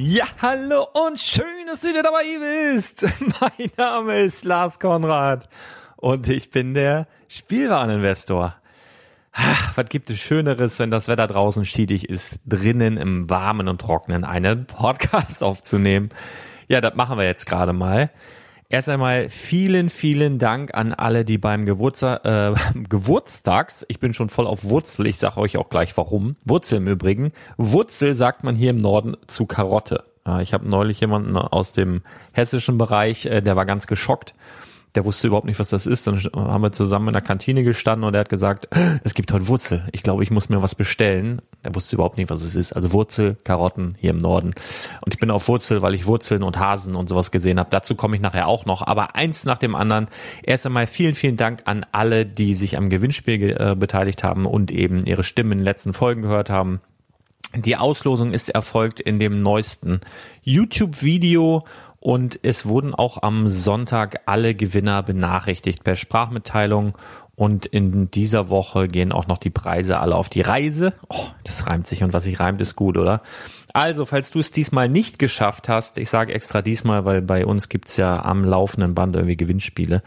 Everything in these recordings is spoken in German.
Ja, hallo und schön, dass du wieder dabei bist. Mein Name ist Lars Konrad und ich bin der Spielwareninvestor. Ach, was gibt es Schöneres, wenn das Wetter draußen schiedig ist, drinnen im Warmen und Trockenen einen Podcast aufzunehmen? Ja, das machen wir jetzt gerade mal. Erst einmal vielen, vielen Dank an alle, die beim Geburtstag, äh, Geburtstags, ich bin schon voll auf Wurzel, ich sage euch auch gleich warum. Wurzel im Übrigen. Wurzel sagt man hier im Norden zu Karotte. Ich habe neulich jemanden aus dem hessischen Bereich, äh, der war ganz geschockt der wusste überhaupt nicht, was das ist. Dann haben wir zusammen in der Kantine gestanden und er hat gesagt, es gibt heute Wurzel. Ich glaube, ich muss mir was bestellen. Er wusste überhaupt nicht, was es ist. Also Wurzel, Karotten hier im Norden. Und ich bin auf Wurzel, weil ich Wurzeln und Hasen und sowas gesehen habe. Dazu komme ich nachher auch noch. Aber eins nach dem anderen. Erst einmal vielen, vielen Dank an alle, die sich am Gewinnspiel äh, beteiligt haben und eben ihre Stimmen in den letzten Folgen gehört haben. Die Auslosung ist erfolgt in dem neuesten YouTube-Video und es wurden auch am Sonntag alle Gewinner benachrichtigt per Sprachmitteilung. Und in dieser Woche gehen auch noch die Preise alle auf die Reise. Oh, das reimt sich und was sich reimt, ist gut, oder? Also, falls du es diesmal nicht geschafft hast, ich sage extra diesmal, weil bei uns gibt's ja am laufenden Band irgendwie Gewinnspiele,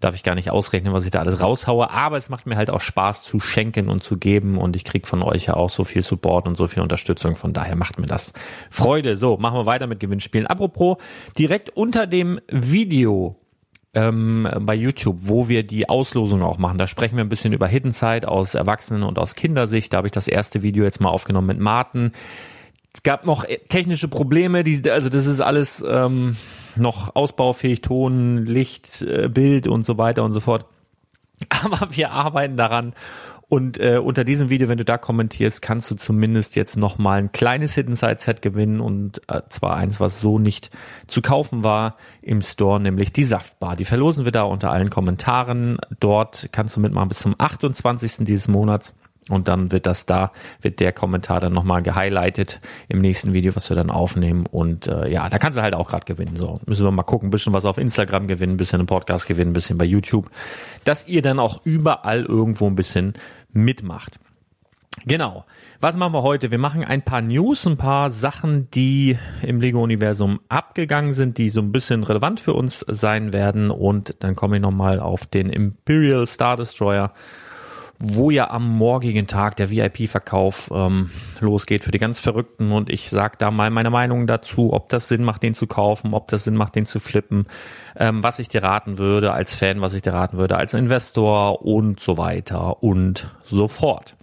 darf ich gar nicht ausrechnen, was ich da alles raushaue, aber es macht mir halt auch Spaß zu schenken und zu geben und ich krieg von euch ja auch so viel Support und so viel Unterstützung, von daher macht mir das Freude. So, machen wir weiter mit Gewinnspielen. Apropos, direkt unter dem Video ähm, bei YouTube, wo wir die Auslosung auch machen. Da sprechen wir ein bisschen über Hidden Side aus Erwachsenen- und aus Kindersicht. Da habe ich das erste Video jetzt mal aufgenommen mit Martin. Es gab noch äh, technische Probleme, die, also das ist alles ähm, noch ausbaufähig, Ton, Licht, äh, Bild und so weiter und so fort. Aber wir arbeiten daran und äh, unter diesem Video, wenn du da kommentierst, kannst du zumindest jetzt nochmal ein kleines Hidden Side Set gewinnen und äh, zwar eins, was so nicht zu kaufen war im Store, nämlich die Saftbar. Die verlosen wir da unter allen Kommentaren. Dort kannst du mitmachen bis zum 28. dieses Monats. Und dann wird das da, wird der Kommentar dann nochmal gehighlightet im nächsten Video, was wir dann aufnehmen. Und äh, ja, da kannst du halt auch gerade gewinnen. So, müssen wir mal gucken, ein bisschen was auf Instagram gewinnen, ein bisschen im Podcast gewinnen, ein bisschen bei YouTube. Dass ihr dann auch überall irgendwo ein bisschen mitmacht. Genau. Was machen wir heute? Wir machen ein paar News, ein paar Sachen, die im Lego-Universum abgegangen sind, die so ein bisschen relevant für uns sein werden. Und dann komme ich nochmal auf den Imperial Star Destroyer wo ja am morgigen Tag der VIP-Verkauf ähm, losgeht für die ganz Verrückten. Und ich sage da mal meine Meinung dazu, ob das Sinn macht, den zu kaufen, ob das Sinn macht, den zu flippen, ähm, was ich dir raten würde als Fan, was ich dir raten würde als Investor und so weiter und so fort.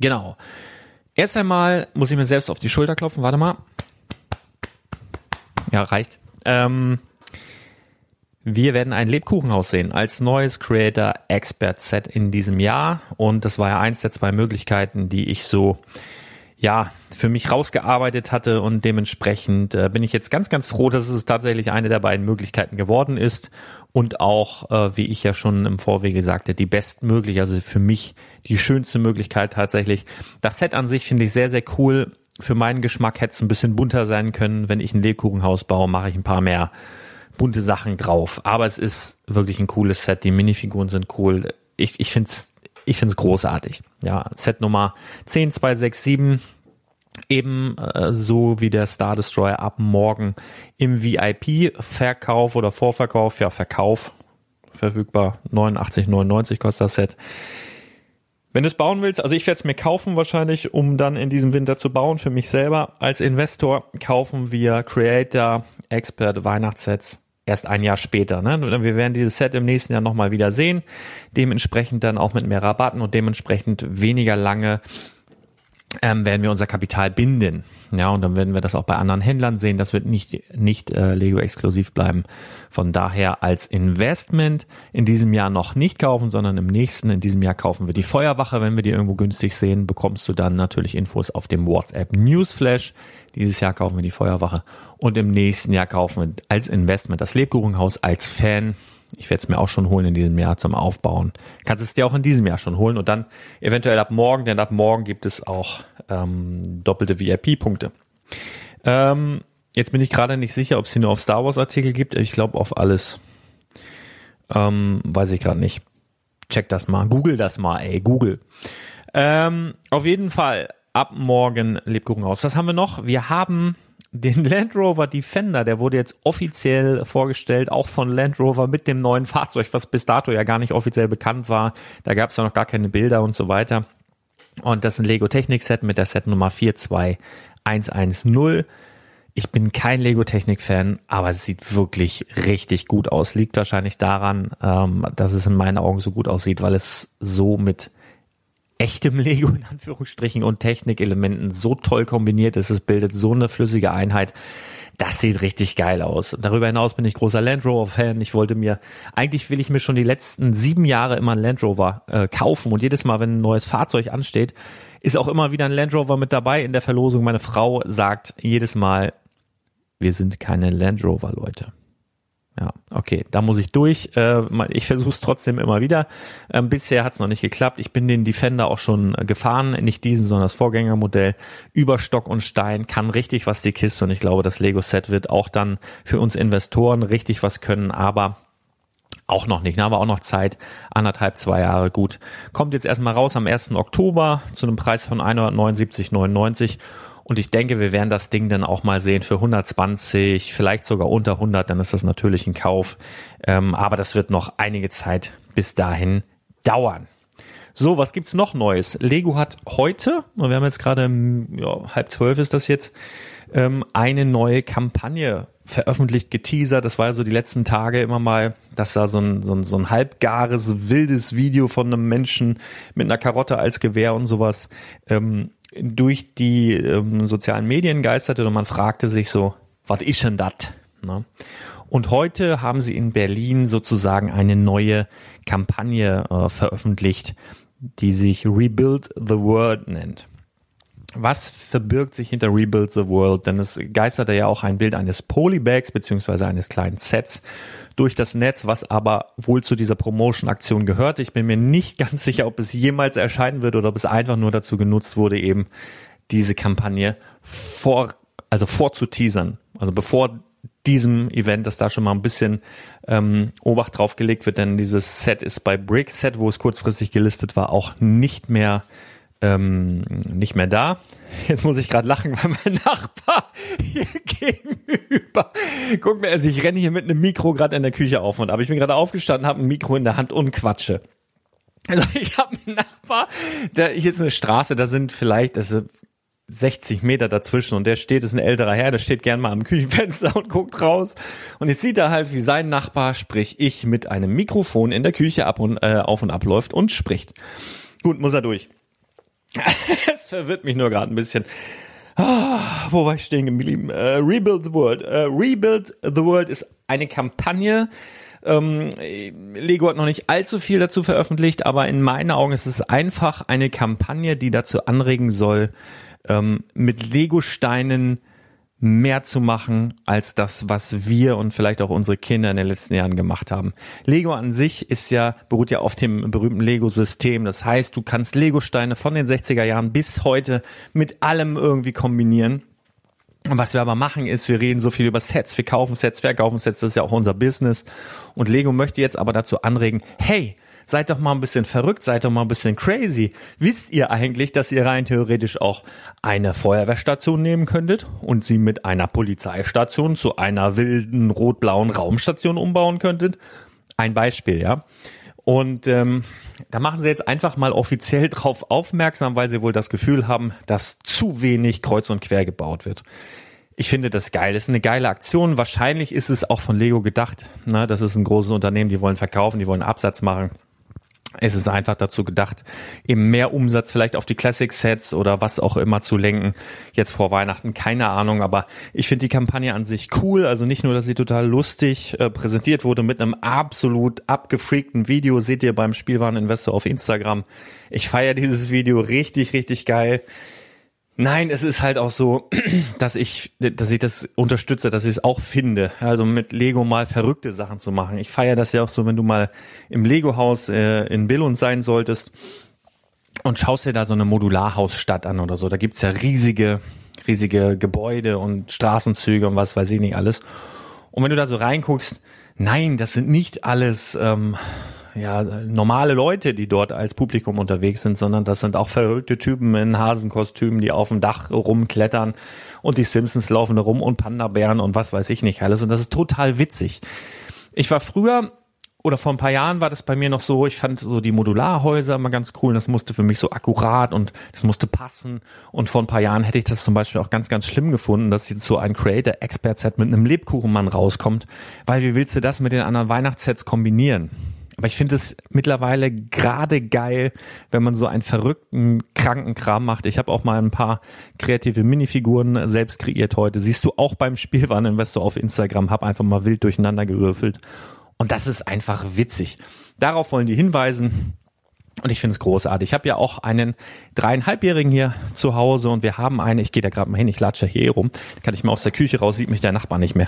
Genau. Erst einmal muss ich mir selbst auf die Schulter klopfen. Warte mal. Ja, reicht. Ähm, wir werden ein Lebkuchenhaus sehen als neues Creator Expert Set in diesem Jahr. Und das war ja eins der zwei Möglichkeiten, die ich so, ja, für mich rausgearbeitet hatte. Und dementsprechend äh, bin ich jetzt ganz, ganz froh, dass es tatsächlich eine der beiden Möglichkeiten geworden ist. Und auch, äh, wie ich ja schon im Vorwege sagte, die bestmögliche, also für mich die schönste Möglichkeit tatsächlich. Das Set an sich finde ich sehr, sehr cool. Für meinen Geschmack hätte es ein bisschen bunter sein können. Wenn ich ein Lebkuchenhaus baue, mache ich ein paar mehr bunte Sachen drauf. Aber es ist wirklich ein cooles Set. Die Minifiguren sind cool. Ich, ich finde es ich find's großartig. Ja, Set Nummer 10267. Eben äh, so wie der Star Destroyer ab morgen im VIP-Verkauf oder Vorverkauf, ja, Verkauf verfügbar. 89,99 kostet das Set. Wenn du es bauen willst, also ich werde es mir kaufen wahrscheinlich, um dann in diesem Winter zu bauen, für mich selber. Als Investor kaufen wir Creator Expert Weihnachtssets erst ein Jahr später. Ne? Wir werden dieses Set im nächsten Jahr nochmal wieder sehen. Dementsprechend dann auch mit mehr Rabatten und dementsprechend weniger lange ähm, werden wir unser Kapital binden. Ja, und dann werden wir das auch bei anderen Händlern sehen. Das wird nicht, nicht äh, Lego-exklusiv bleiben. Von daher als Investment in diesem Jahr noch nicht kaufen, sondern im nächsten, in diesem Jahr kaufen wir die Feuerwache. Wenn wir die irgendwo günstig sehen, bekommst du dann natürlich Infos auf dem WhatsApp Newsflash. Dieses Jahr kaufen wir die Feuerwache und im nächsten Jahr kaufen wir als Investment das Lebkuchenhaus als Fan. Ich werde es mir auch schon holen in diesem Jahr zum Aufbauen. Kannst es dir auch in diesem Jahr schon holen und dann eventuell ab morgen, denn ab morgen gibt es auch ähm, doppelte VIP-Punkte. Ähm, jetzt bin ich gerade nicht sicher, ob es hier nur auf Star Wars Artikel gibt. Ich glaube auf alles. Ähm, weiß ich gerade nicht. Check das mal. Google das mal, ey. Google. Ähm, auf jeden Fall ab morgen Lebkuchenhaus. Was haben wir noch? Wir haben den Land Rover Defender, der wurde jetzt offiziell vorgestellt, auch von Land Rover mit dem neuen Fahrzeug, was bis dato ja gar nicht offiziell bekannt war. Da gab es ja noch gar keine Bilder und so weiter. Und das ist ein Lego Technik Set mit der Set Nummer 42110. Ich bin kein Lego Technik Fan, aber es sieht wirklich richtig gut aus. Liegt wahrscheinlich daran, ähm, dass es in meinen Augen so gut aussieht, weil es so mit echtem Lego in Anführungsstrichen und Technikelementen so toll kombiniert ist. Es bildet so eine flüssige Einheit. Das sieht richtig geil aus. Darüber hinaus bin ich großer Land Rover Fan. Ich wollte mir, eigentlich will ich mir schon die letzten sieben Jahre immer einen Land Rover äh, kaufen und jedes Mal, wenn ein neues Fahrzeug ansteht, ist auch immer wieder ein Land Rover mit dabei in der Verlosung. Meine Frau sagt jedes Mal, wir sind keine Land Rover Leute. Ja, okay, da muss ich durch. Äh, ich versuche es trotzdem immer wieder. Ähm, bisher hat es noch nicht geklappt. Ich bin den Defender auch schon äh, gefahren, nicht diesen, sondern das Vorgängermodell. Über Stock und Stein kann richtig was die Kiste und ich glaube, das Lego-Set wird auch dann für uns Investoren richtig was können, aber auch noch nicht, aber auch noch Zeit, anderthalb, zwei Jahre gut. Kommt jetzt erstmal raus am 1. Oktober zu einem Preis von 179,99 und ich denke, wir werden das Ding dann auch mal sehen für 120, vielleicht sogar unter 100, dann ist das natürlich ein Kauf. Ähm, aber das wird noch einige Zeit bis dahin dauern. So, was gibt's noch Neues? Lego hat heute, wir haben jetzt gerade ja, halb zwölf ist das jetzt, ähm, eine neue Kampagne veröffentlicht, geteasert. Das war ja so die letzten Tage immer mal, dass da so ein, so ein, so ein halbgares, wildes Video von einem Menschen mit einer Karotte als Gewehr und sowas ähm, durch die ähm, sozialen Medien geisterte und man fragte sich so, was ist denn das? Ne? Und heute haben sie in Berlin sozusagen eine neue Kampagne äh, veröffentlicht, die sich Rebuild the World nennt. Was verbirgt sich hinter Rebuild the World? Denn es geisterte ja auch ein Bild eines Polybags beziehungsweise eines kleinen Sets durch das Netz, was aber wohl zu dieser Promotion-Aktion gehört. Ich bin mir nicht ganz sicher, ob es jemals erscheinen wird oder ob es einfach nur dazu genutzt wurde, eben diese Kampagne vor, also vorzuteasern. Also bevor diesem Event, dass da schon mal ein bisschen ähm, Obacht drauf gelegt wird, denn dieses Set ist bei Brick Set, wo es kurzfristig gelistet war, auch nicht mehr ähm, nicht mehr da. Jetzt muss ich gerade lachen, weil mein Nachbar hier gegenüber guck mir, also ich renne hier mit einem Mikro gerade in der Küche auf und ab. Ich bin gerade aufgestanden, habe ein Mikro in der Hand und quatsche. Also ich habe einen Nachbar, der hier ist eine Straße, da sind vielleicht, das ist 60 Meter dazwischen und der steht, ist ein älterer Herr, der steht gern mal am Küchenfenster und guckt raus. Und jetzt sieht er halt, wie sein Nachbar, sprich ich, mit einem Mikrofon in der Küche ab und äh, auf und ab läuft und spricht. Gut, muss er durch. Es verwirrt mich nur gerade ein bisschen. Ah, wo war ich stehen geblieben? Uh, Rebuild the World. Uh, Rebuild the World ist eine Kampagne. Ähm, Lego hat noch nicht allzu viel dazu veröffentlicht, aber in meinen Augen ist es einfach eine Kampagne, die dazu anregen soll, ähm, mit Lego-Steinen mehr zu machen als das, was wir und vielleicht auch unsere Kinder in den letzten Jahren gemacht haben. Lego an sich ist ja, beruht ja auf dem berühmten Lego-System. Das heißt, du kannst Lego-Steine von den 60er Jahren bis heute mit allem irgendwie kombinieren. Und was wir aber machen ist, wir reden so viel über Sets, wir kaufen Sets, verkaufen Sets, das ist ja auch unser Business. Und Lego möchte jetzt aber dazu anregen, hey, seid doch mal ein bisschen verrückt, seid doch mal ein bisschen crazy. Wisst ihr eigentlich, dass ihr rein theoretisch auch eine Feuerwehrstation nehmen könntet und sie mit einer Polizeistation zu einer wilden rot-blauen Raumstation umbauen könntet? Ein Beispiel, ja. Und ähm, da machen sie jetzt einfach mal offiziell drauf aufmerksam, weil sie wohl das Gefühl haben, dass zu wenig kreuz und quer gebaut wird. Ich finde das geil. Das ist eine geile Aktion. Wahrscheinlich ist es auch von Lego gedacht. Ne? Das ist ein großes Unternehmen, die wollen verkaufen, die wollen Absatz machen. Es ist einfach dazu gedacht, eben mehr Umsatz vielleicht auf die Classic Sets oder was auch immer zu lenken. Jetzt vor Weihnachten, keine Ahnung, aber ich finde die Kampagne an sich cool. Also nicht nur, dass sie total lustig äh, präsentiert wurde mit einem absolut abgefreakten Video, seht ihr beim Spielwareninvestor auf Instagram. Ich feiere dieses Video richtig, richtig geil. Nein, es ist halt auch so, dass ich, dass ich das unterstütze, dass ich es auch finde. Also mit Lego mal verrückte Sachen zu machen. Ich feiere das ja auch so, wenn du mal im Lego-Haus äh, in Billund sein solltest und schaust dir da so eine Modularhausstadt an oder so. Da gibt's ja riesige, riesige Gebäude und Straßenzüge und was weiß ich nicht alles. Und wenn du da so reinguckst, nein, das sind nicht alles ähm, ja, normale Leute, die dort als Publikum unterwegs sind, sondern das sind auch verrückte Typen in Hasenkostümen, die auf dem Dach rumklettern und die Simpsons laufen da rum und Panda-Bären und was weiß ich nicht alles. Und das ist total witzig. Ich war früher oder vor ein paar Jahren war das bei mir noch so, ich fand so die Modularhäuser immer ganz cool. Das musste für mich so akkurat und das musste passen. Und vor ein paar Jahren hätte ich das zum Beispiel auch ganz, ganz schlimm gefunden, dass jetzt so ein Creator-Expert-Set mit einem Lebkuchenmann rauskommt. Weil wie willst du das mit den anderen Weihnachtssets kombinieren? Aber ich finde es mittlerweile gerade geil, wenn man so einen verrückten, kranken Kram macht. Ich habe auch mal ein paar kreative Minifiguren selbst kreiert heute. Siehst du auch beim Spielwareninvestor auf Instagram. Hab einfach mal wild durcheinander gewürfelt. Und das ist einfach witzig. Darauf wollen die hinweisen. Und ich finde es großartig. Ich habe ja auch einen dreieinhalbjährigen hier zu Hause und wir haben eine, ich gehe da gerade mal hin, ich latsche hier rum, kann ich mal aus der Küche raus, sieht mich der Nachbar nicht mehr.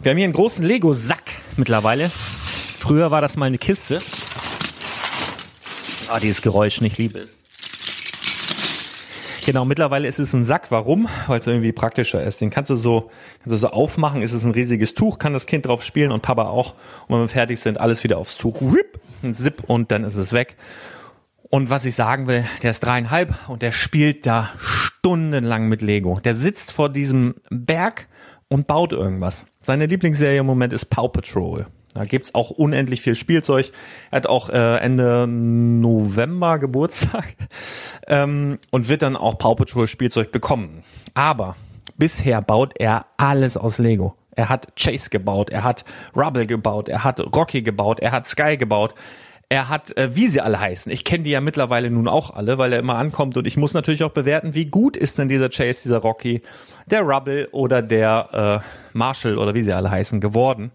Wir haben hier einen großen Lego-Sack mittlerweile Früher war das mal eine Kiste. Ah, dieses Geräusch nicht liebe es. Genau, mittlerweile ist es ein Sack. Warum? Weil es irgendwie praktischer ist. Den kannst du so, kannst du so aufmachen. Ist es ein riesiges Tuch, kann das Kind drauf spielen und Papa auch. Und wenn wir fertig sind, alles wieder aufs Tuch. Rip, Zip und dann ist es weg. Und was ich sagen will, der ist dreieinhalb und der spielt da stundenlang mit Lego. Der sitzt vor diesem Berg und baut irgendwas. Seine Lieblingsserie im Moment ist Paw Patrol. Da gibt's auch unendlich viel Spielzeug. Er hat auch äh, Ende November Geburtstag ähm, und wird dann auch Paw Patrol Spielzeug bekommen. Aber bisher baut er alles aus Lego. Er hat Chase gebaut, er hat Rubble gebaut, er hat Rocky gebaut, er hat Sky gebaut. Er hat, äh, wie sie alle heißen. Ich kenne die ja mittlerweile nun auch alle, weil er immer ankommt und ich muss natürlich auch bewerten, wie gut ist denn dieser Chase, dieser Rocky, der Rubble oder der äh, Marshall oder wie sie alle heißen geworden.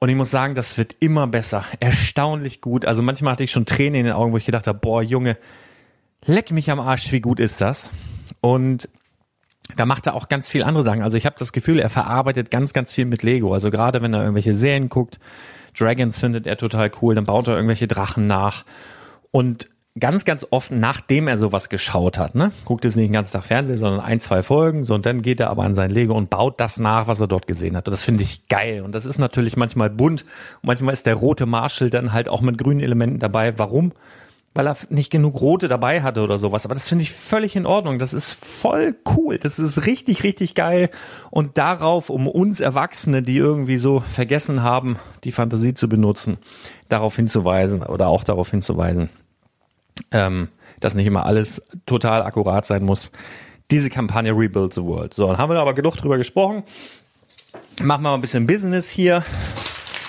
Und ich muss sagen, das wird immer besser. Erstaunlich gut. Also manchmal hatte ich schon Tränen in den Augen, wo ich gedacht habe, boah, Junge, leck mich am Arsch, wie gut ist das? Und da macht er auch ganz viel andere Sachen. Also ich habe das Gefühl, er verarbeitet ganz, ganz viel mit Lego. Also gerade wenn er irgendwelche Serien guckt, Dragons findet er total cool, dann baut er irgendwelche Drachen nach. Und ganz, ganz oft, nachdem er sowas geschaut hat, ne, guckt es nicht den ganzen Tag Fernsehen, sondern ein, zwei Folgen, so und dann geht er aber an sein Lego und baut das nach, was er dort gesehen hat. Und das finde ich geil. Und das ist natürlich manchmal bunt. Und manchmal ist der rote Marshall dann halt auch mit grünen Elementen dabei. Warum? Weil er nicht genug rote dabei hatte oder sowas. Aber das finde ich völlig in Ordnung. Das ist voll cool. Das ist richtig, richtig geil. Und darauf, um uns Erwachsene, die irgendwie so vergessen haben, die Fantasie zu benutzen, darauf hinzuweisen oder auch darauf hinzuweisen, ähm, dass nicht immer alles total akkurat sein muss. Diese Kampagne Rebuild the World. So, dann haben wir aber genug drüber gesprochen. Machen wir mal ein bisschen Business hier.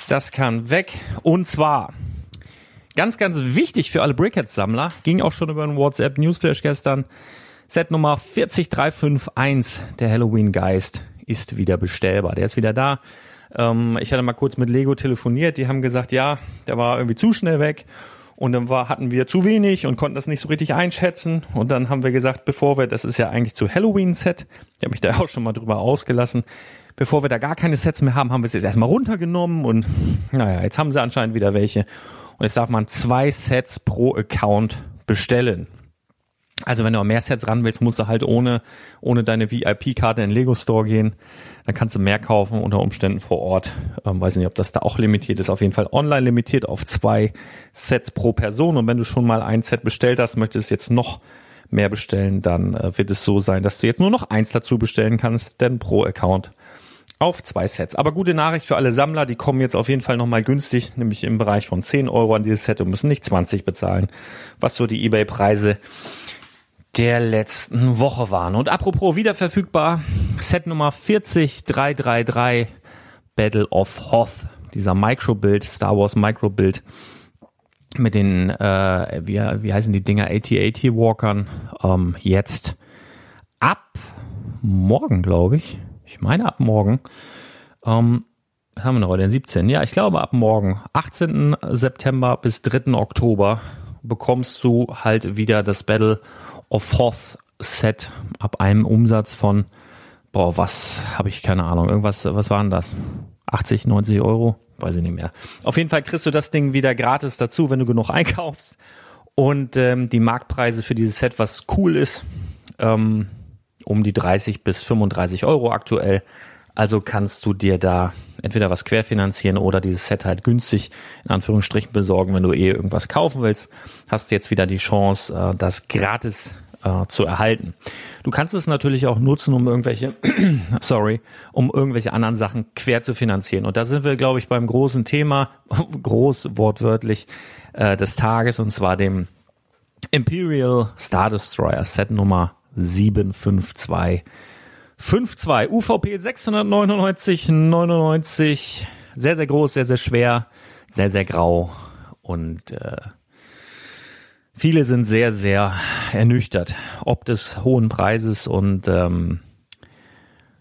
Das kann weg. Und zwar ganz, ganz wichtig für alle Brickhead-Sammler, ging auch schon über einen WhatsApp Newsflash gestern. Set Nummer 40351, der Halloween Geist, ist wieder bestellbar. Der ist wieder da. Ähm, ich hatte mal kurz mit Lego telefoniert. Die haben gesagt, ja, der war irgendwie zu schnell weg. Und dann war, hatten wir zu wenig und konnten das nicht so richtig einschätzen. Und dann haben wir gesagt, bevor wir, das ist ja eigentlich zu Halloween-Set, ich habe mich da auch schon mal drüber ausgelassen, bevor wir da gar keine Sets mehr haben, haben wir es jetzt erstmal runtergenommen und naja, jetzt haben sie anscheinend wieder welche. Und jetzt darf man zwei Sets pro Account bestellen. Also wenn du auch mehr Sets ran willst, musst du halt ohne, ohne deine VIP-Karte in den Lego Store gehen. Dann kannst du mehr kaufen unter Umständen vor Ort. Ähm, weiß nicht, ob das da auch limitiert ist. Auf jeden Fall online limitiert auf zwei Sets pro Person. Und wenn du schon mal ein Set bestellt hast, möchtest jetzt noch mehr bestellen, dann äh, wird es so sein, dass du jetzt nur noch eins dazu bestellen kannst, denn pro Account auf zwei Sets. Aber gute Nachricht für alle Sammler, die kommen jetzt auf jeden Fall nochmal günstig, nämlich im Bereich von 10 Euro an dieses Set und müssen nicht 20 bezahlen, was so die Ebay-Preise der letzten Woche waren. Und apropos wieder verfügbar, Set Nummer 40333 Battle of Hoth, dieser Micro-Bild, Star Wars Micro-Bild mit den, äh, wie, wie heißen die Dinger, AT-AT Walkern, ähm, jetzt ab morgen, glaube ich. Ich meine ab morgen. Ähm, haben wir noch heute den 17. Ja, ich glaube ab morgen, 18. September bis 3. Oktober bekommst du halt wieder das Battle of Hoth Set ab einem Umsatz von, boah, was habe ich keine Ahnung, irgendwas, was waren das? 80, 90 Euro? Weiß ich nicht mehr. Auf jeden Fall kriegst du das Ding wieder gratis dazu, wenn du genug einkaufst. Und ähm, die Marktpreise für dieses Set, was cool ist, ähm, um die 30 bis 35 Euro aktuell. Also kannst du dir da entweder was querfinanzieren oder dieses Set halt günstig in Anführungsstrichen besorgen, wenn du eh irgendwas kaufen willst. Hast du jetzt wieder die Chance, äh, das gratis äh, zu erhalten. Du kannst es natürlich auch nutzen, um irgendwelche, sorry, um irgendwelche anderen Sachen quer zu finanzieren. Und da sind wir, glaube ich, beim großen Thema, groß wortwörtlich, äh, des Tages, und zwar dem Imperial Star Destroyer Set Nummer 752 5.2 UVP 699 99 sehr sehr groß, sehr sehr schwer, sehr sehr grau. Und äh, viele sind sehr sehr ernüchtert ob des hohen Preises. Und ähm,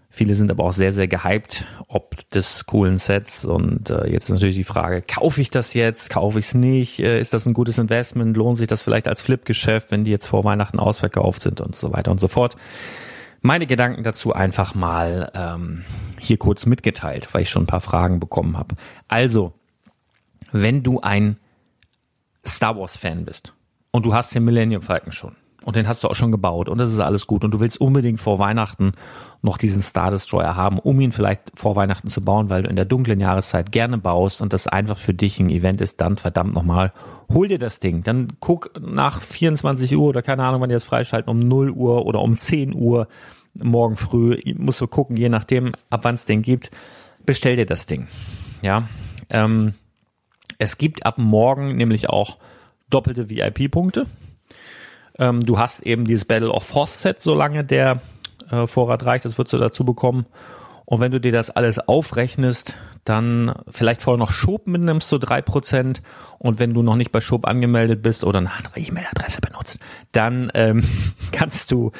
viele sind aber auch sehr sehr gehypt ob des coolen Sets. Und äh, jetzt ist natürlich die Frage kaufe ich das jetzt? Kaufe ich es nicht? Äh, ist das ein gutes Investment? Lohnt sich das vielleicht als Flip-Geschäft wenn die jetzt vor Weihnachten ausverkauft sind und so weiter und so fort meine Gedanken dazu einfach mal ähm, hier kurz mitgeteilt, weil ich schon ein paar Fragen bekommen habe. Also, wenn du ein Star Wars-Fan bist und du hast den Millennium Falcon schon und den hast du auch schon gebaut und das ist alles gut und du willst unbedingt vor Weihnachten noch diesen Star Destroyer haben, um ihn vielleicht vor Weihnachten zu bauen, weil du in der dunklen Jahreszeit gerne baust und das einfach für dich ein Event ist, dann verdammt nochmal, hol dir das Ding. Dann guck nach 24 Uhr oder keine Ahnung, wann die das freischalten, um 0 Uhr oder um 10 Uhr morgen früh, musst du gucken, je nachdem, ab wann es den gibt, bestell dir das Ding. Ja, ähm, es gibt ab morgen nämlich auch doppelte VIP-Punkte. Ähm, du hast eben dieses Battle of Hoth Set, solange der äh, Vorrat reicht, das würdest du dazu bekommen. Und wenn du dir das alles aufrechnest, dann vielleicht vorher noch Schub mitnimmst, so drei Prozent. Und wenn du noch nicht bei Schub angemeldet bist oder eine andere E-Mail-Adresse benutzt, dann ähm, kannst du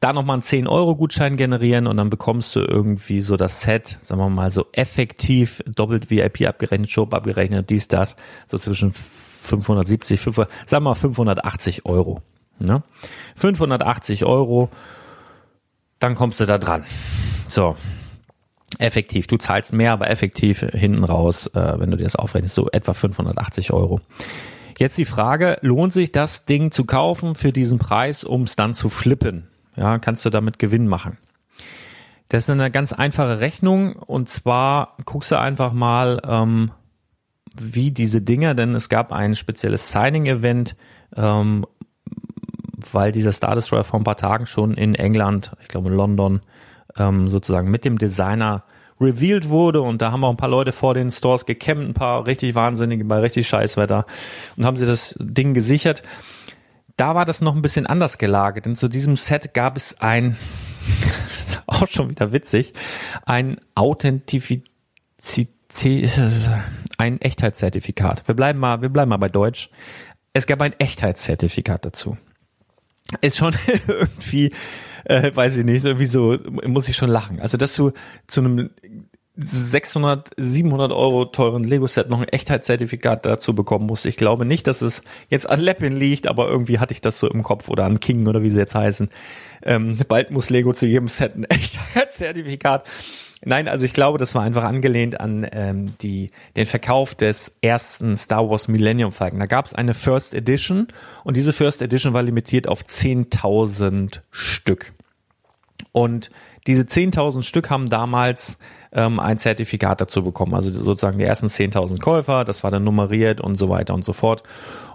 da nochmal einen 10-Euro-Gutschein generieren und dann bekommst du irgendwie so das Set, sagen wir mal so effektiv, doppelt VIP abgerechnet, Schub abgerechnet, dies, das, so zwischen 570, 500, sagen wir mal 580 Euro. Ne? 580 Euro, dann kommst du da dran. So, effektiv. Du zahlst mehr, aber effektiv hinten raus, äh, wenn du dir das aufrechnest, so etwa 580 Euro. Jetzt die Frage, lohnt sich das Ding zu kaufen für diesen Preis, um es dann zu flippen? Ja, kannst du damit Gewinn machen? Das ist eine ganz einfache Rechnung und zwar guckst du einfach mal, ähm, wie diese Dinger, denn es gab ein spezielles Signing-Event, ähm, weil dieser Star Destroyer vor ein paar Tagen schon in England, ich glaube in London, ähm, sozusagen mit dem Designer revealed wurde und da haben auch ein paar Leute vor den Stores gecampt, ein paar richtig wahnsinnige bei richtig Scheißwetter und haben sie das Ding gesichert. Da war das noch ein bisschen anders gelagert, denn zu diesem Set gab es ein, das ist auch schon wieder witzig, ein Authentifizität, ein Echtheitszertifikat. Wir bleiben mal, wir bleiben mal bei Deutsch. Es gab ein Echtheitszertifikat dazu. Ist schon irgendwie äh, weiß ich nicht, irgendwie so muss ich schon lachen. Also, dass du zu einem 600, 700 Euro teuren Lego-Set noch ein Echtheitszertifikat dazu bekommen musst. Ich glaube nicht, dass es jetzt an Leppin liegt, aber irgendwie hatte ich das so im Kopf oder an King oder wie sie jetzt heißen. Ähm, bald muss Lego zu jedem Set ein Echtheitszertifikat Nein, also ich glaube, das war einfach angelehnt an ähm, die, den Verkauf des ersten Star Wars Millennium Falcon. Da gab es eine First Edition und diese First Edition war limitiert auf 10.000 Stück. Und diese 10.000 Stück haben damals ähm, ein Zertifikat dazu bekommen. Also sozusagen die ersten 10.000 Käufer, das war dann nummeriert und so weiter und so fort.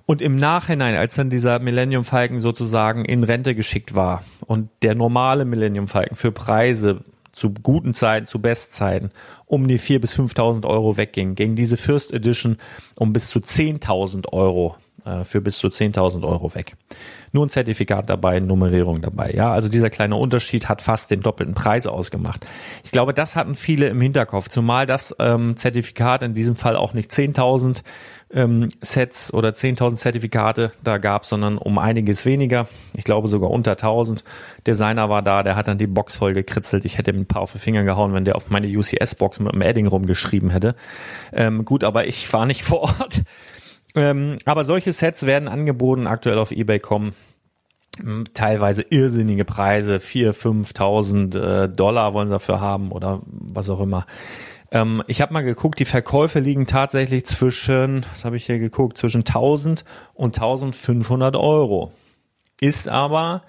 Und im Nachhinein, als dann dieser Millennium Falcon sozusagen in Rente geschickt war und der normale Millennium Falcon für Preise zu guten Zeiten, zu Bestzeiten um die 4.000 bis 5.000 Euro wegging, ging diese First Edition um bis zu 10.000 Euro äh, für bis zu 10.000 Euro weg. Nur ein Zertifikat dabei, Nummerierung dabei. Ja, also dieser kleine Unterschied hat fast den doppelten Preis ausgemacht. Ich glaube, das hatten viele im Hinterkopf, zumal das ähm, Zertifikat in diesem Fall auch nicht 10.000 ähm, Sets oder 10.000 Zertifikate da gab, sondern um einiges weniger. Ich glaube sogar unter 1.000. Designer war da, der hat dann die Box voll gekritzelt. Ich hätte ihm ein paar auf die Finger gehauen, wenn der auf meine UCS-Box mit dem Edding rumgeschrieben hätte. Ähm, gut, aber ich war nicht vor Ort. Ähm, aber solche Sets werden angeboten aktuell auf eBay kommen teilweise irrsinnige Preise, 4.000, 5.000 äh, Dollar wollen sie dafür haben oder was auch immer. Ähm, ich habe mal geguckt, die Verkäufe liegen tatsächlich zwischen, was habe ich hier geguckt, zwischen 1000 und 1500 Euro. Ist aber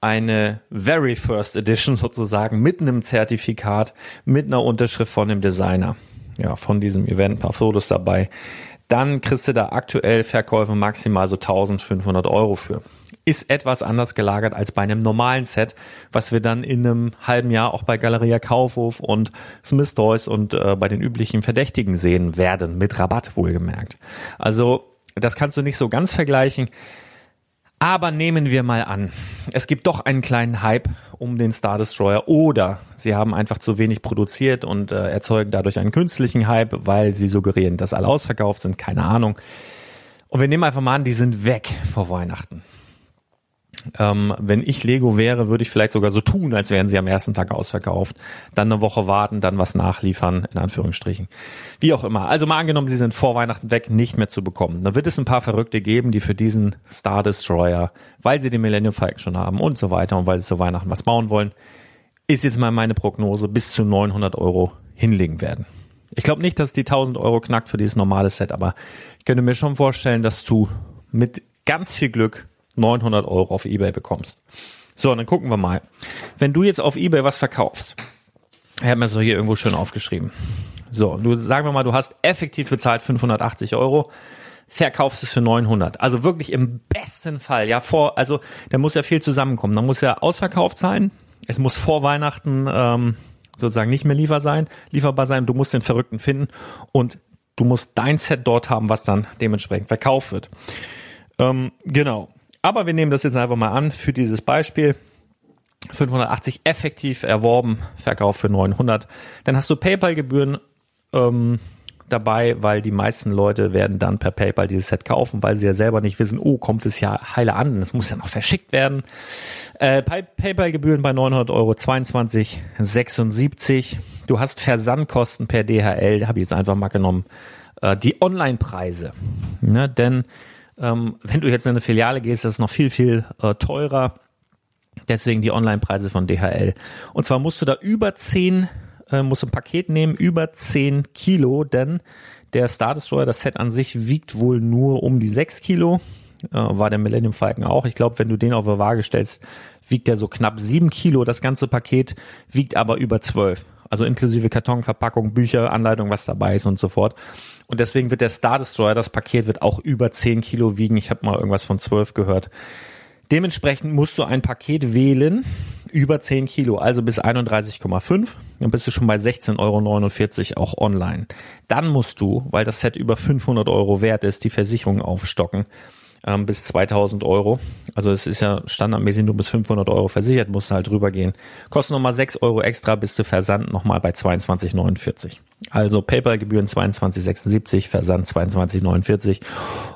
eine Very First Edition sozusagen mit einem Zertifikat, mit einer Unterschrift von dem Designer. Ja, von diesem Event, ein paar Fotos dabei. Dann kriegst du da aktuell Verkäufe maximal so 1500 Euro für ist etwas anders gelagert als bei einem normalen Set, was wir dann in einem halben Jahr auch bei Galeria Kaufhof und Smith Toys und äh, bei den üblichen Verdächtigen sehen werden, mit Rabatt wohlgemerkt. Also das kannst du nicht so ganz vergleichen. Aber nehmen wir mal an, es gibt doch einen kleinen Hype um den Star Destroyer oder sie haben einfach zu wenig produziert und äh, erzeugen dadurch einen künstlichen Hype, weil sie suggerieren, dass alle ausverkauft sind, keine Ahnung. Und wir nehmen einfach mal an, die sind weg vor Weihnachten. Ähm, wenn ich Lego wäre, würde ich vielleicht sogar so tun, als wären sie am ersten Tag ausverkauft. Dann eine Woche warten, dann was nachliefern, in Anführungsstrichen. Wie auch immer. Also mal angenommen, sie sind vor Weihnachten weg, nicht mehr zu bekommen. Dann wird es ein paar Verrückte geben, die für diesen Star Destroyer, weil sie den Millennium Falcon schon haben und so weiter und weil sie zu Weihnachten was bauen wollen, ist jetzt mal meine Prognose, bis zu 900 Euro hinlegen werden. Ich glaube nicht, dass die 1000 Euro knackt für dieses normale Set, aber ich könnte mir schon vorstellen, dass du mit ganz viel Glück 900 Euro auf eBay bekommst. So, dann gucken wir mal. Wenn du jetzt auf eBay was verkaufst, ich habe mir das hier irgendwo schön aufgeschrieben. So, du sagen wir mal, du hast effektiv bezahlt 580 Euro, verkaufst es für 900. Also wirklich im besten Fall, ja vor, also da muss ja viel zusammenkommen. Da muss ja ausverkauft sein. Es muss vor Weihnachten ähm, sozusagen nicht mehr liefer sein, lieferbar sein. Du musst den Verrückten finden und du musst dein Set dort haben, was dann dementsprechend verkauft wird. Ähm, genau. Aber wir nehmen das jetzt einfach mal an für dieses Beispiel. 580 effektiv erworben, Verkauf für 900. Dann hast du PayPal-Gebühren ähm, dabei, weil die meisten Leute werden dann per PayPal dieses Set kaufen, weil sie ja selber nicht wissen, oh, kommt es ja heile an, es muss ja noch verschickt werden. Äh, PayPal-Gebühren bei 900 Euro 22,76. Du hast Versandkosten per DHL, habe ich jetzt einfach mal genommen. Äh, die Online-Preise, ne? denn ähm, wenn du jetzt in eine Filiale gehst, ist es noch viel, viel äh, teurer. Deswegen die Online-Preise von DHL. Und zwar musst du da über 10 äh, muss ein Paket nehmen über 10 Kilo, denn der Star Destroyer, das Set an sich, wiegt wohl nur um die 6 Kilo. Äh, war der Millennium Falcon auch. Ich glaube, wenn du den auf der Waage stellst, wiegt der so knapp 7 Kilo. Das ganze Paket wiegt aber über 12. Also inklusive Karton, Verpackung, Bücher, Anleitung, was dabei ist und so fort. Und deswegen wird der Star Destroyer, das Paket wird auch über 10 Kilo wiegen. Ich habe mal irgendwas von 12 gehört. Dementsprechend musst du ein Paket wählen über 10 Kilo, also bis 31,5. Dann bist du schon bei 16,49 Euro auch online. Dann musst du, weil das Set über 500 Euro wert ist, die Versicherung aufstocken ähm, bis 2000 Euro. Also es ist ja standardmäßig nur bis 500 Euro versichert, musst halt drüber gehen. Kostet nochmal 6 Euro extra, bis du Versand nochmal bei 22,49. Also PayPal-Gebühren 22,76, Versand 22,49.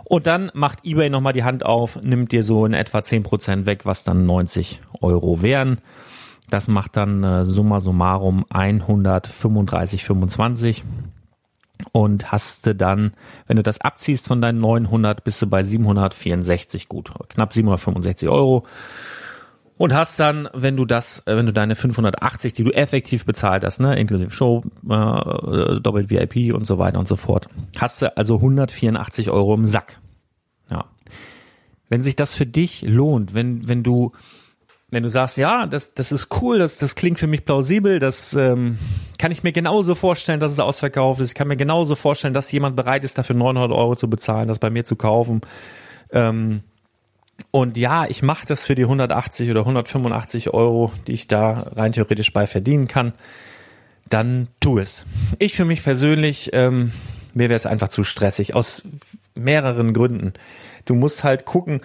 Und dann macht eBay nochmal die Hand auf, nimmt dir so in etwa 10% weg, was dann 90 Euro wären. Das macht dann äh, summa summarum 135,25 und hast du dann, wenn du das abziehst von deinen 900, bist du bei 764 gut, knapp 765 Euro. Und hast dann, wenn du das, äh, wenn du deine 580, die du effektiv bezahlt hast, ne, inklusive Show, äh, doppelt VIP und so weiter und so fort, hast du also 184 Euro im Sack. Ja. Wenn sich das für dich lohnt, wenn, wenn du wenn du sagst, ja, das, das ist cool, das, das klingt für mich plausibel, das ähm, kann ich mir genauso vorstellen, dass es ausverkauft ist. Ich kann mir genauso vorstellen, dass jemand bereit ist, dafür 900 Euro zu bezahlen, das bei mir zu kaufen. Ähm, und ja, ich mache das für die 180 oder 185 Euro, die ich da rein theoretisch bei verdienen kann. Dann tu es. Ich für mich persönlich, ähm, mir wäre es einfach zu stressig, aus mehreren Gründen. Du musst halt gucken,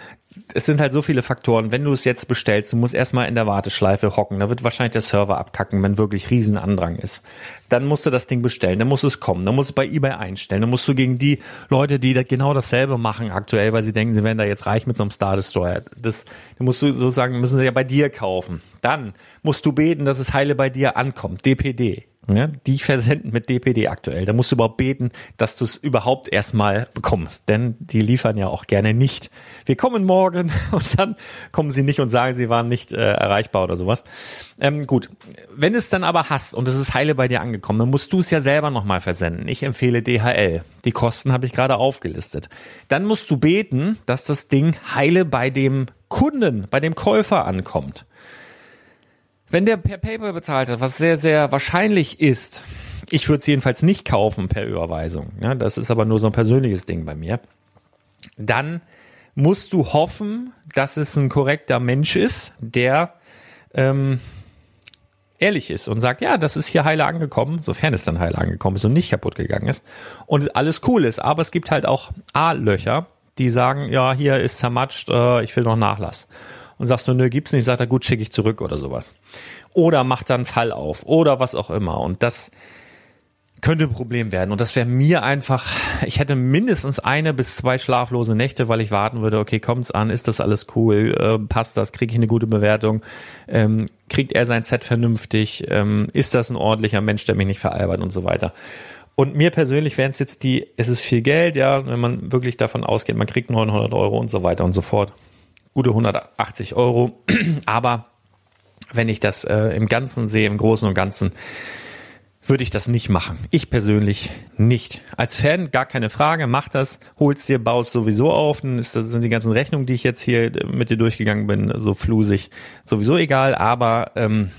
es sind halt so viele Faktoren. Wenn du es jetzt bestellst, du musst erstmal in der Warteschleife hocken. Da wird wahrscheinlich der Server abkacken, wenn wirklich Riesenandrang ist. Dann musst du das Ding bestellen, dann musst du es kommen, dann musst du es bei eBay einstellen, dann musst du gegen die Leute, die da genau dasselbe machen aktuell, weil sie denken, sie werden da jetzt reich mit so einem Star Destroyer. Das, dann musst du sozusagen, müssen sie ja bei dir kaufen. Dann musst du beten, dass es heile bei dir ankommt. DPD. Ja, die versenden mit DPD aktuell. Da musst du überhaupt beten, dass du es überhaupt erstmal bekommst. Denn die liefern ja auch gerne nicht. Wir kommen morgen und dann kommen sie nicht und sagen, sie waren nicht äh, erreichbar oder sowas. Ähm, gut, wenn es dann aber hast und es ist heile bei dir angekommen, dann musst du es ja selber nochmal versenden. Ich empfehle DHL. Die Kosten habe ich gerade aufgelistet. Dann musst du beten, dass das Ding heile bei dem Kunden, bei dem Käufer ankommt. Wenn der per PayPal bezahlt hat, was sehr, sehr wahrscheinlich ist, ich würde es jedenfalls nicht kaufen per Überweisung, ja, das ist aber nur so ein persönliches Ding bei mir, dann musst du hoffen, dass es ein korrekter Mensch ist, der ähm, ehrlich ist und sagt, ja, das ist hier heile angekommen, sofern es dann heile angekommen ist und nicht kaputt gegangen ist und alles cool ist. Aber es gibt halt auch A-Löcher, die sagen, ja, hier ist zermatscht, äh, ich will noch Nachlass und sagst du, nö, gibt's nicht, sagt er, gut, schicke ich zurück oder sowas. Oder macht dann Fall auf oder was auch immer. Und das könnte ein Problem werden. Und das wäre mir einfach, ich hätte mindestens eine bis zwei schlaflose Nächte, weil ich warten würde, okay, kommt's an, ist das alles cool, äh, passt das, kriege ich eine gute Bewertung, ähm, kriegt er sein Set vernünftig, ähm, ist das ein ordentlicher Mensch, der mich nicht veralbert und so weiter. Und mir persönlich wären es jetzt die, es ist viel Geld, ja, wenn man wirklich davon ausgeht, man kriegt 900 Euro und so weiter und so fort gute 180 Euro. Aber wenn ich das äh, im Ganzen sehe, im Großen und Ganzen, würde ich das nicht machen. Ich persönlich nicht. Als Fan gar keine Frage, mach das, holst dir, baust sowieso auf, dann ist das sind die ganzen Rechnungen, die ich jetzt hier mit dir durchgegangen bin, so flusig, sowieso egal, aber ähm,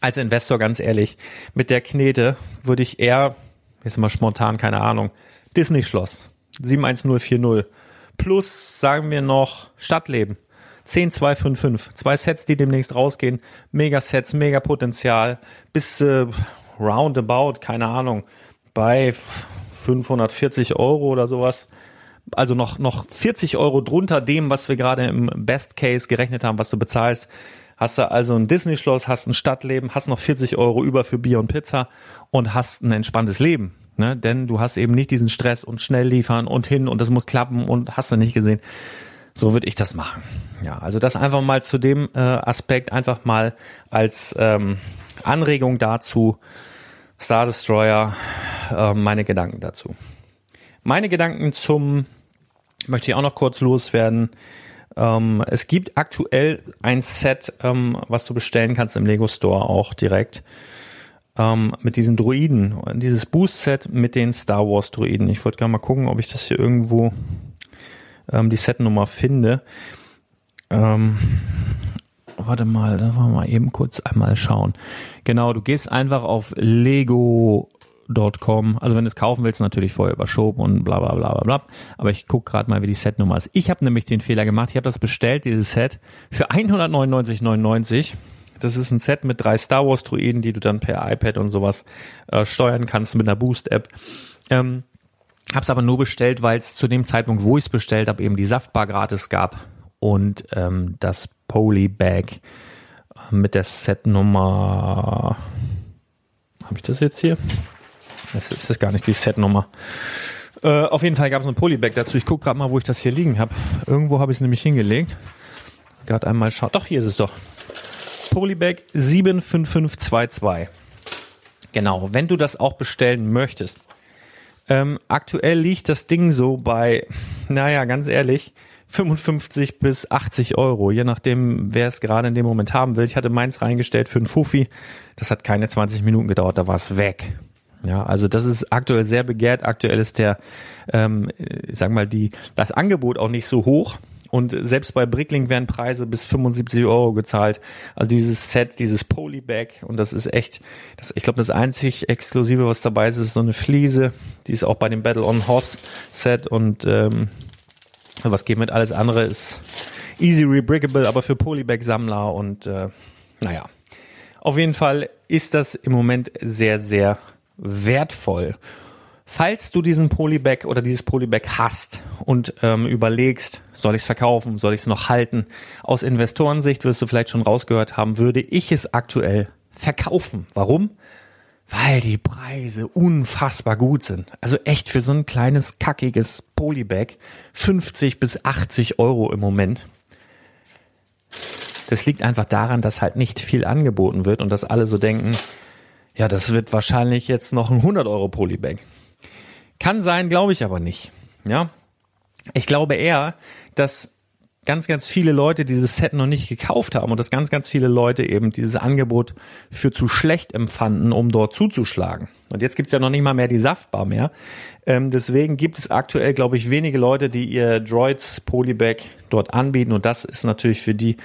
als Investor ganz ehrlich, mit der Knete würde ich eher, jetzt mal spontan, keine Ahnung, Disney Schloss, 71040 plus, sagen wir noch, Stadtleben. 10, 2, 5, 5. Zwei Sets, die demnächst rausgehen. Mega Sets, mega Potenzial. Bis äh, roundabout, keine Ahnung, bei 540 Euro oder sowas. Also noch, noch 40 Euro drunter dem, was wir gerade im Best Case gerechnet haben, was du bezahlst. Hast du also ein Disney-Schloss, hast ein Stadtleben, hast noch 40 Euro über für Bier und Pizza und hast ein entspanntes Leben. Ne? Denn du hast eben nicht diesen Stress und schnell liefern und hin und das muss klappen und hast du nicht gesehen. So würde ich das machen. Ja, also das einfach mal zu dem äh, Aspekt, einfach mal als ähm, Anregung dazu, Star Destroyer, äh, meine Gedanken dazu. Meine Gedanken zum, möchte ich auch noch kurz loswerden. Ähm, es gibt aktuell ein Set, ähm, was du bestellen kannst im Lego Store auch direkt ähm, mit diesen Druiden. Dieses Boost-Set mit den Star Wars Druiden. Ich wollte gerade mal gucken, ob ich das hier irgendwo ähm, die Setnummer finde. Ähm, warte mal, da wollen wir mal eben kurz einmal schauen. Genau, du gehst einfach auf Lego.com. Also wenn du es kaufen willst, natürlich vorher über Shop und bla bla bla bla bla. Aber ich gucke gerade mal, wie die Setnummer ist. Ich habe nämlich den Fehler gemacht. Ich habe das bestellt, dieses Set, für 199,99. Das ist ein Set mit drei Star Wars Druiden, die du dann per iPad und sowas äh, steuern kannst mit einer Boost-App. Ähm, Hab's aber nur bestellt, weil es zu dem Zeitpunkt, wo ich es bestellt habe, eben die Saftbar gratis gab und ähm, das Polybag äh, mit der Setnummer. Habe ich das jetzt hier? Das ist das gar nicht die Setnummer. Äh, auf jeden Fall gab es ein Polybag dazu. Ich gucke gerade mal, wo ich das hier liegen habe. Irgendwo habe ich es nämlich hingelegt. Gerade einmal schaut. Doch, hier ist es doch. Polybag 75522. Genau, wenn du das auch bestellen möchtest, ähm, aktuell liegt das Ding so bei, naja, ganz ehrlich, 55 bis 80 Euro, je nachdem, wer es gerade in dem Moment haben will. Ich hatte meins reingestellt für einen Fufi. Das hat keine 20 Minuten gedauert, da war es weg. Ja, also das ist aktuell sehr begehrt. Aktuell ist der, ähm, ich sag mal, die, das Angebot auch nicht so hoch. Und selbst bei Bricklink werden Preise bis 75 Euro gezahlt. Also dieses Set, dieses Polybag, und das ist echt, das, ich glaube, das einzig Exklusive, was dabei ist, ist so eine Fliese. Die ist auch bei dem Battle on Hoss Set und ähm, was geht mit alles andere ist easy rebrickable, aber für Polybag-Sammler und äh, naja. Auf jeden Fall ist das im Moment sehr, sehr wertvoll. Falls du diesen Polybag oder dieses Polybag hast und ähm, überlegst, soll ich es verkaufen, soll ich es noch halten, aus Investorensicht wirst du vielleicht schon rausgehört haben, würde ich es aktuell verkaufen. Warum? Weil die Preise unfassbar gut sind. Also echt für so ein kleines kackiges Polybag 50 bis 80 Euro im Moment. Das liegt einfach daran, dass halt nicht viel angeboten wird und dass alle so denken, ja, das wird wahrscheinlich jetzt noch ein 100 Euro Polybag. Kann sein, glaube ich aber nicht. Ja, ich glaube eher, dass ganz, ganz viele Leute dieses Set noch nicht gekauft haben und dass ganz, ganz viele Leute eben dieses Angebot für zu schlecht empfanden, um dort zuzuschlagen. Und jetzt gibt's ja noch nicht mal mehr die Saftbar mehr. Ähm, deswegen gibt es aktuell, glaube ich, wenige Leute, die ihr Droids Polybag dort anbieten und das ist natürlich für die,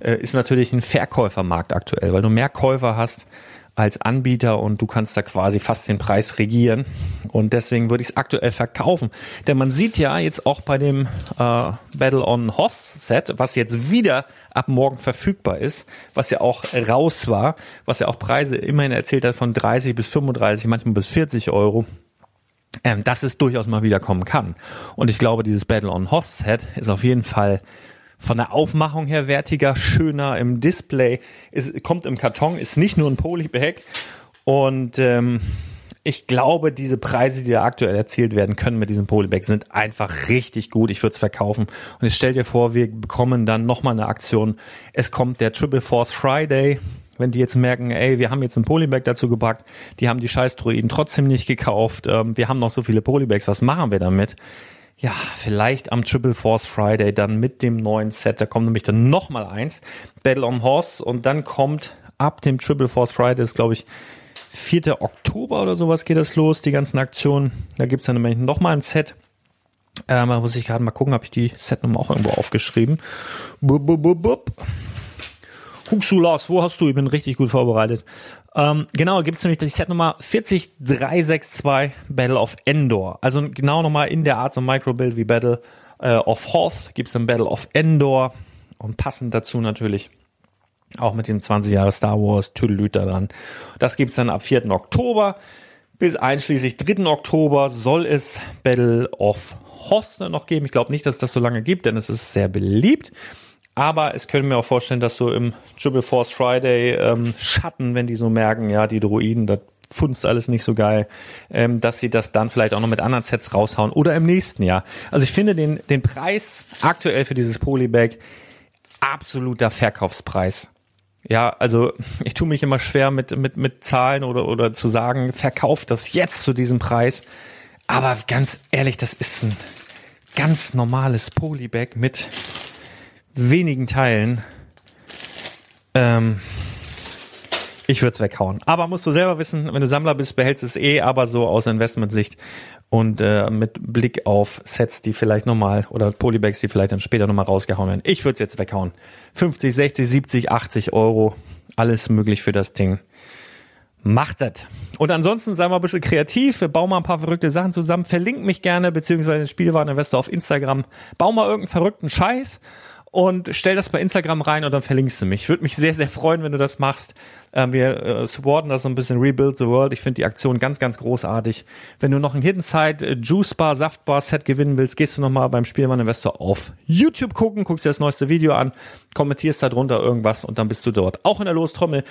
äh, ist natürlich ein Verkäufermarkt aktuell, weil du mehr Käufer hast als Anbieter und du kannst da quasi fast den Preis regieren. Und deswegen würde ich es aktuell verkaufen. Denn man sieht ja jetzt auch bei dem äh, Battle on Hoth Set, was jetzt wieder ab morgen verfügbar ist, was ja auch raus war, was ja auch Preise immerhin erzählt hat von 30 bis 35, manchmal bis 40 Euro. Ähm, dass es durchaus mal wieder kommen kann. Und ich glaube, dieses Battle on Hoth Set ist auf jeden Fall von der Aufmachung her wertiger, schöner im Display. Es kommt im Karton, ist nicht nur ein Polybag. Und ähm, ich glaube, diese Preise, die da aktuell erzielt werden können mit diesem Polybag, sind einfach richtig gut. Ich würde es verkaufen. Und jetzt stell dir vor, wir bekommen dann nochmal eine Aktion. Es kommt der Triple Force Friday. Wenn die jetzt merken, ey, wir haben jetzt ein Polybag dazu gepackt, die haben die scheiß Droiden trotzdem nicht gekauft, ähm, wir haben noch so viele Polybags, was machen wir damit? Ja, vielleicht am Triple Force Friday dann mit dem neuen Set. Da kommt nämlich dann nochmal eins. Battle on Horse und dann kommt ab dem Triple Force Friday, ist glaube ich 4. Oktober oder sowas geht das los, die ganzen Aktionen. Da gibt's dann nämlich nochmal ein Set. Ähm, da muss ich gerade mal gucken, habe ich die Setnummer auch irgendwo aufgeschrieben. Bub, bub, bub, bub. Huxu Lars, wo hast du? Ich bin richtig gut vorbereitet. Ähm, genau, gibt es nämlich die Setnummer 40362 Battle of Endor. Also genau nochmal in der Art so Microbuild wie Battle äh, of Hoth gibt es dann Battle of Endor und passend dazu natürlich auch mit dem 20 Jahre Star Wars Tüdelüt da dran. Das gibt's dann ab 4. Oktober bis einschließlich 3. Oktober soll es Battle of Hoth noch geben. Ich glaube nicht, dass es das so lange gibt, denn es ist sehr beliebt. Aber es könnte mir auch vorstellen, dass so im Triple Force Friday ähm, Schatten, wenn die so merken, ja, die Druiden, das funzt alles nicht so geil, ähm, dass sie das dann vielleicht auch noch mit anderen Sets raushauen oder im nächsten Jahr. Also ich finde den, den Preis aktuell für dieses Polybag absoluter Verkaufspreis. Ja, also ich tue mich immer schwer mit, mit, mit Zahlen oder, oder zu sagen, verkauft das jetzt zu diesem Preis. Aber ganz ehrlich, das ist ein ganz normales Polybag mit wenigen Teilen. Ähm, ich würde es weghauen. Aber musst du selber wissen, wenn du Sammler bist, behältst es eh, aber so aus Investmentsicht und äh, mit Blick auf Sets, die vielleicht nochmal oder Polybags, die vielleicht dann später nochmal rausgehauen werden. Ich würde es jetzt weghauen. 50, 60, 70, 80 Euro. Alles möglich für das Ding. Macht das. Und ansonsten seien wir ein bisschen kreativ. Wir bauen mal ein paar verrückte Sachen zusammen. Verlinkt mich gerne, beziehungsweise Spielwareninvestor auf Instagram. Bau mal irgendeinen verrückten Scheiß und stell das bei Instagram rein und dann verlinkst du mich. Würde mich sehr, sehr freuen, wenn du das machst. Ähm, wir äh, supporten das so ein bisschen Rebuild the World. Ich finde die Aktion ganz, ganz großartig. Wenn du noch ein Hidden Side äh, Juice Bar, Saftbar Set gewinnen willst, gehst du nochmal beim Spielmann Investor auf YouTube gucken, guckst dir das neueste Video an, kommentierst da drunter irgendwas und dann bist du dort. Auch in der Lostrommel.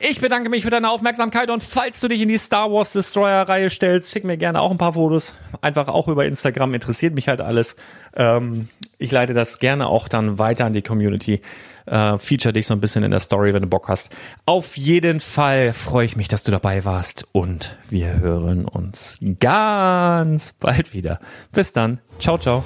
Ich bedanke mich für deine Aufmerksamkeit und falls du dich in die Star Wars Destroyer Reihe stellst, schick mir gerne auch ein paar Fotos. Einfach auch über Instagram. Interessiert mich halt alles. Ähm, ich leite das gerne auch dann weiter an die Community äh, feature dich so ein bisschen in der Story, wenn du Bock hast. Auf jeden Fall freue ich mich, dass du dabei warst und wir hören uns ganz bald wieder. Bis dann. Ciao, ciao.